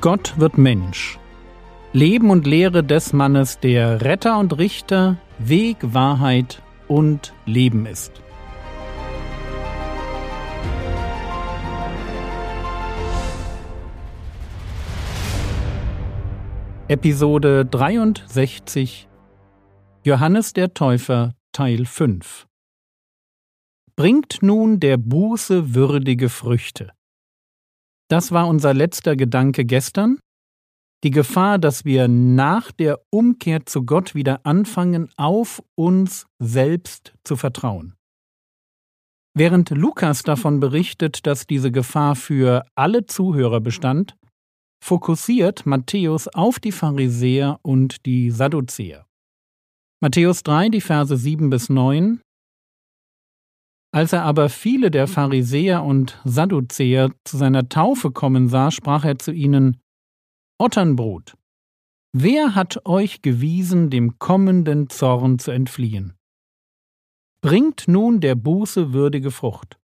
Gott wird Mensch. Leben und Lehre des Mannes, der Retter und Richter, Weg, Wahrheit und Leben ist. Episode 63 Johannes der Täufer Teil 5 Bringt nun der Buße würdige Früchte. Das war unser letzter Gedanke gestern. Die Gefahr, dass wir nach der Umkehr zu Gott wieder anfangen, auf uns selbst zu vertrauen. Während Lukas davon berichtet, dass diese Gefahr für alle Zuhörer bestand, fokussiert Matthäus auf die Pharisäer und die Sadduzäer. Matthäus 3, die Verse 7 bis 9 als er aber viele der Pharisäer und Sadduzäer zu seiner Taufe kommen sah, sprach er zu ihnen: Otternbrut, wer hat euch gewiesen, dem kommenden Zorn zu entfliehen? Bringt nun der Buße würdige Frucht.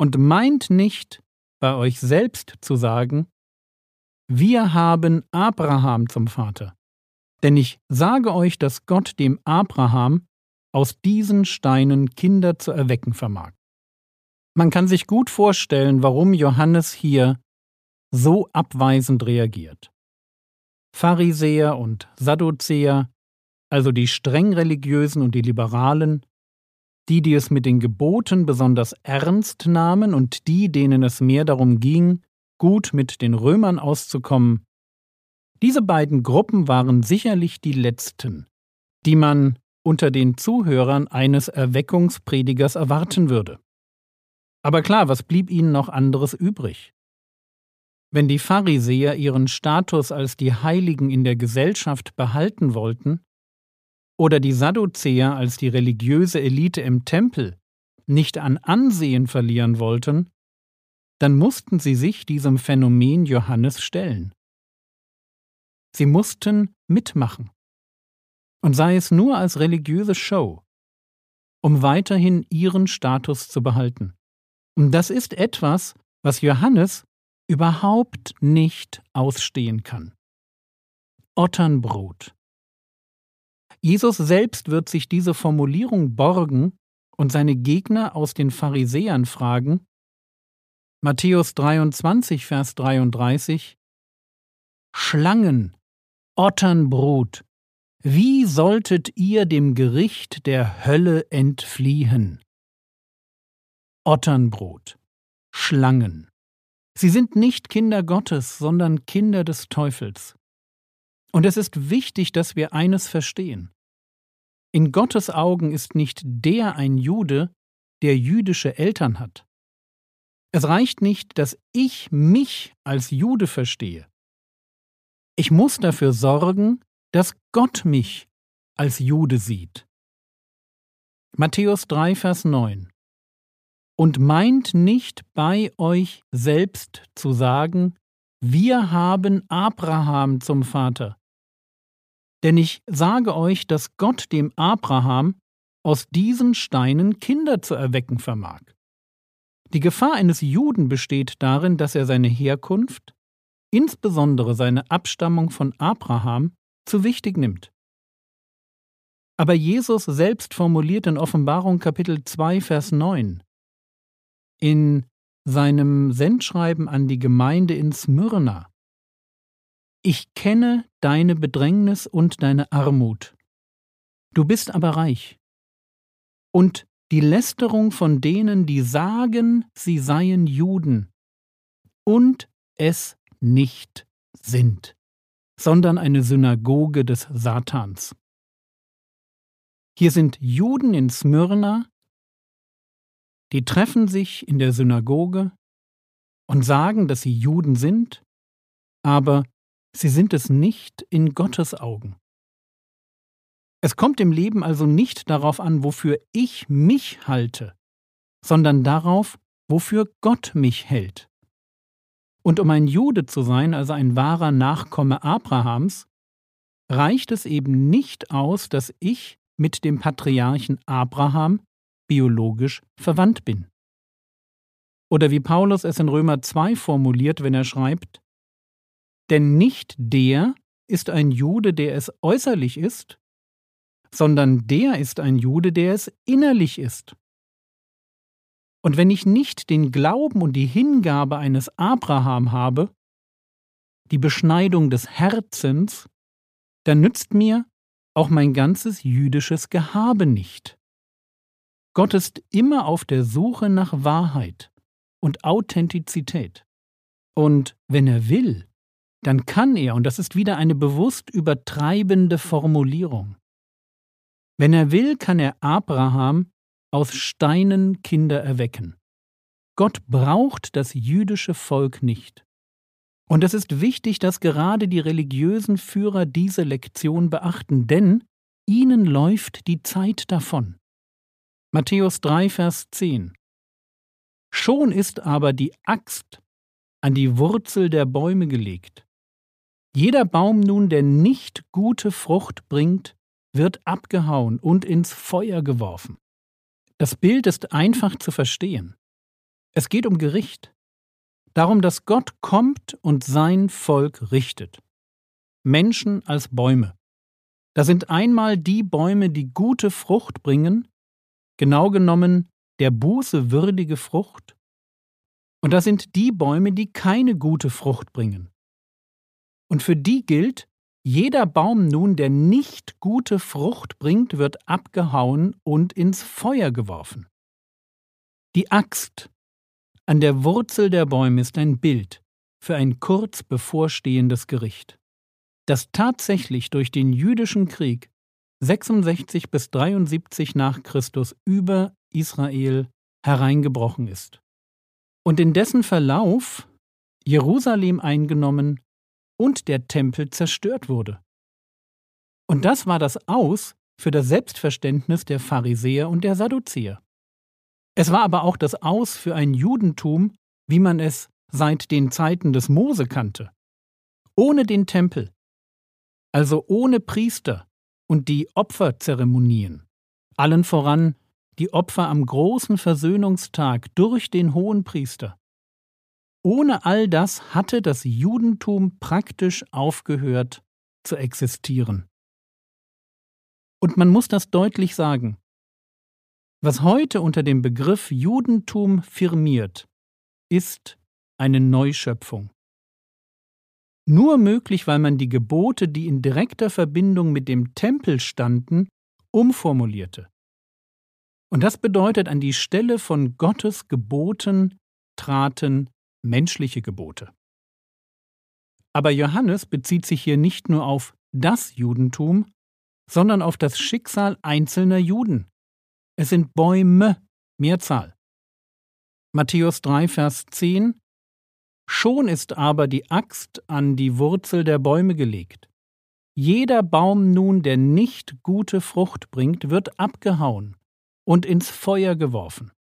Und meint nicht, bei euch selbst zu sagen, wir haben Abraham zum Vater. Denn ich sage euch, dass Gott dem Abraham aus diesen Steinen Kinder zu erwecken vermag. Man kann sich gut vorstellen, warum Johannes hier so abweisend reagiert. Pharisäer und Sadduzäer, also die streng religiösen und die Liberalen, die, die es mit den Geboten besonders ernst nahmen und die, denen es mehr darum ging, gut mit den Römern auszukommen, diese beiden Gruppen waren sicherlich die letzten, die man unter den Zuhörern eines Erweckungspredigers erwarten würde. Aber klar, was blieb ihnen noch anderes übrig? Wenn die Pharisäer ihren Status als die Heiligen in der Gesellschaft behalten wollten, oder die Sadduzäer als die religiöse Elite im Tempel nicht an Ansehen verlieren wollten, dann mussten sie sich diesem Phänomen Johannes stellen. Sie mussten mitmachen und sei es nur als religiöse Show, um weiterhin ihren Status zu behalten. Und das ist etwas, was Johannes überhaupt nicht ausstehen kann. Otternbrot. Jesus selbst wird sich diese Formulierung borgen und seine Gegner aus den Pharisäern fragen, Matthäus 23, Vers 33, Schlangen, Otternbrut, wie solltet ihr dem Gericht der Hölle entfliehen? Otternbrot, Schlangen. Sie sind nicht Kinder Gottes, sondern Kinder des Teufels. Und es ist wichtig, dass wir eines verstehen. In Gottes Augen ist nicht der ein Jude, der jüdische Eltern hat. Es reicht nicht, dass ich mich als Jude verstehe. Ich muss dafür sorgen, dass Gott mich als Jude sieht. Matthäus 3, Vers 9. Und meint nicht bei euch selbst zu sagen, wir haben Abraham zum Vater. Denn ich sage euch, dass Gott dem Abraham aus diesen Steinen Kinder zu erwecken vermag. Die Gefahr eines Juden besteht darin, dass er seine Herkunft, insbesondere seine Abstammung von Abraham, zu wichtig nimmt. Aber Jesus selbst formuliert in Offenbarung Kapitel 2, Vers 9 in seinem Sendschreiben an die Gemeinde in Smyrna Ich kenne deine Bedrängnis und deine Armut. Du bist aber reich. Und die Lästerung von denen, die sagen, sie seien Juden und es nicht sind sondern eine Synagoge des Satans. Hier sind Juden in Smyrna, die treffen sich in der Synagoge und sagen, dass sie Juden sind, aber sie sind es nicht in Gottes Augen. Es kommt im Leben also nicht darauf an, wofür ich mich halte, sondern darauf, wofür Gott mich hält. Und um ein Jude zu sein, also ein wahrer Nachkomme Abrahams, reicht es eben nicht aus, dass ich mit dem Patriarchen Abraham biologisch verwandt bin. Oder wie Paulus es in Römer 2 formuliert, wenn er schreibt, Denn nicht der ist ein Jude, der es äußerlich ist, sondern der ist ein Jude, der es innerlich ist. Und wenn ich nicht den Glauben und die Hingabe eines Abraham habe, die Beschneidung des Herzens, dann nützt mir auch mein ganzes jüdisches Gehabe nicht. Gott ist immer auf der Suche nach Wahrheit und Authentizität. Und wenn er will, dann kann er, und das ist wieder eine bewusst übertreibende Formulierung, wenn er will, kann er Abraham aus Steinen Kinder erwecken. Gott braucht das jüdische Volk nicht. Und es ist wichtig, dass gerade die religiösen Führer diese Lektion beachten, denn ihnen läuft die Zeit davon. Matthäus 3, Vers 10 Schon ist aber die Axt an die Wurzel der Bäume gelegt. Jeder Baum nun, der nicht gute Frucht bringt, wird abgehauen und ins Feuer geworfen. Das Bild ist einfach zu verstehen. Es geht um Gericht darum, dass Gott kommt und sein Volk richtet. Menschen als Bäume. Da sind einmal die Bäume, die gute Frucht bringen, genau genommen der Buße würdige Frucht, und da sind die Bäume, die keine gute Frucht bringen. Und für die gilt, jeder Baum nun, der nicht gute Frucht bringt, wird abgehauen und ins Feuer geworfen. Die Axt an der Wurzel der Bäume ist ein Bild für ein kurz bevorstehendes Gericht, das tatsächlich durch den jüdischen Krieg 66 bis 73 nach Christus über Israel hereingebrochen ist und in dessen Verlauf Jerusalem eingenommen und der Tempel zerstört wurde. Und das war das Aus für das Selbstverständnis der Pharisäer und der Sadduzäer. Es war aber auch das Aus für ein Judentum, wie man es seit den Zeiten des Mose kannte. Ohne den Tempel, also ohne Priester und die Opferzeremonien, allen voran die Opfer am großen Versöhnungstag durch den Hohenpriester. Ohne all das hatte das Judentum praktisch aufgehört zu existieren. Und man muss das deutlich sagen. Was heute unter dem Begriff Judentum firmiert, ist eine Neuschöpfung. Nur möglich, weil man die Gebote, die in direkter Verbindung mit dem Tempel standen, umformulierte. Und das bedeutet, an die Stelle von Gottes Geboten traten menschliche Gebote. Aber Johannes bezieht sich hier nicht nur auf das Judentum, sondern auf das Schicksal einzelner Juden. Es sind Bäume, Mehrzahl. Matthäus 3, Vers 10 Schon ist aber die Axt an die Wurzel der Bäume gelegt. Jeder Baum nun, der nicht gute Frucht bringt, wird abgehauen und ins Feuer geworfen.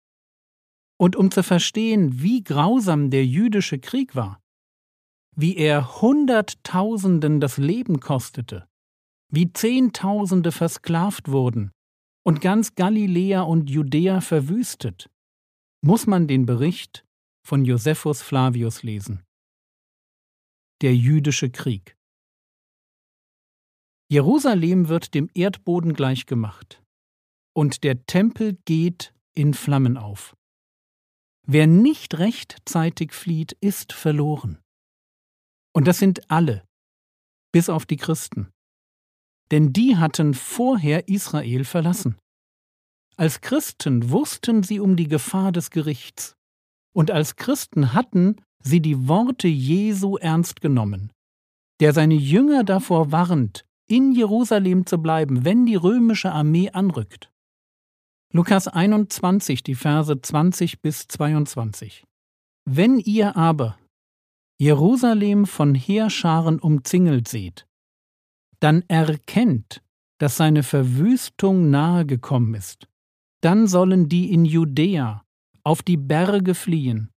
Und um zu verstehen, wie grausam der jüdische Krieg war, wie er Hunderttausenden das Leben kostete, wie Zehntausende versklavt wurden und ganz Galiläa und Judäa verwüstet, muss man den Bericht von Josephus Flavius lesen. Der jüdische Krieg. Jerusalem wird dem Erdboden gleichgemacht, und der Tempel geht in Flammen auf. Wer nicht rechtzeitig flieht, ist verloren. Und das sind alle, bis auf die Christen denn die hatten vorher Israel verlassen. Als Christen wussten sie um die Gefahr des Gerichts, und als Christen hatten sie die Worte Jesu ernst genommen, der seine Jünger davor warnt, in Jerusalem zu bleiben, wenn die römische Armee anrückt. Lukas 21, die Verse 20 bis 22. Wenn ihr aber Jerusalem von Heerscharen umzingelt seht, dann erkennt, dass seine Verwüstung nahe gekommen ist. Dann sollen die in Judäa auf die Berge fliehen,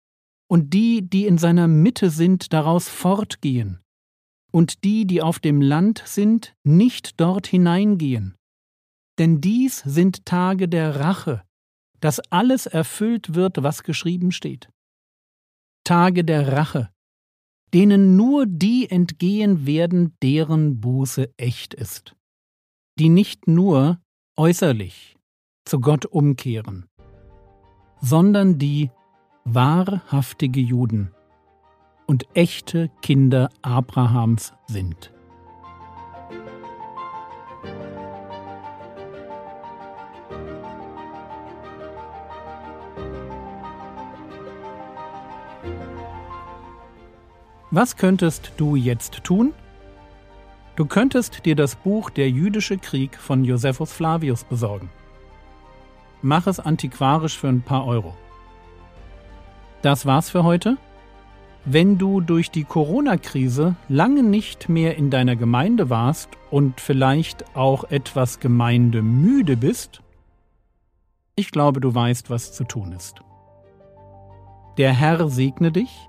und die, die in seiner Mitte sind, daraus fortgehen, und die, die auf dem Land sind, nicht dort hineingehen. Denn dies sind Tage der Rache, dass alles erfüllt wird, was geschrieben steht. Tage der Rache, denen nur die entgehen werden, deren Buße echt ist, die nicht nur äußerlich zu Gott umkehren, sondern die wahrhaftige Juden und echte Kinder Abrahams sind. Was könntest du jetzt tun? Du könntest dir das Buch Der jüdische Krieg von Josephus Flavius besorgen. Mach es antiquarisch für ein paar Euro. Das war's für heute. Wenn du durch die Corona-Krise lange nicht mehr in deiner Gemeinde warst und vielleicht auch etwas gemeindemüde bist, ich glaube, du weißt, was zu tun ist. Der Herr segne dich